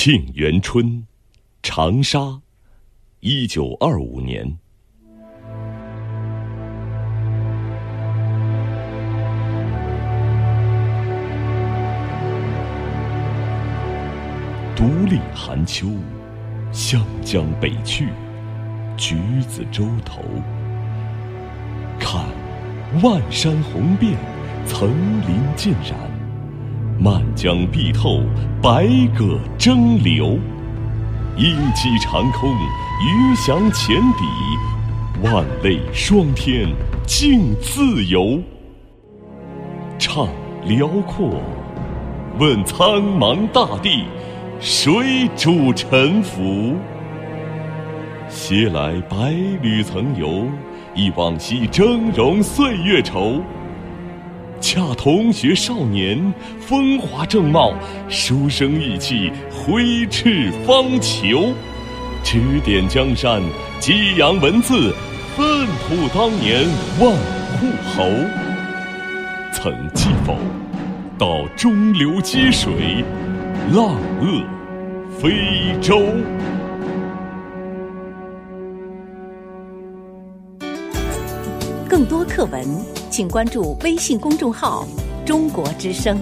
沁园春，长沙，一九二五年。独立寒秋，湘江北去，橘子洲头。看，万山红遍，层林尽染。漫江碧透，百舸争流。鹰击长空，鱼翔浅底。万类霜天，竞自由。唱辽阔，问苍茫大地，谁主沉浮？携来百侣曾游，忆往昔峥嵘岁月稠。恰同学少年，风华正茂，书生意气，挥斥方遒。指点江山，激扬文字，粪土当年万户侯。曾记否？到中流击水，浪遏飞舟。更多课文，请关注微信公众号“中国之声”。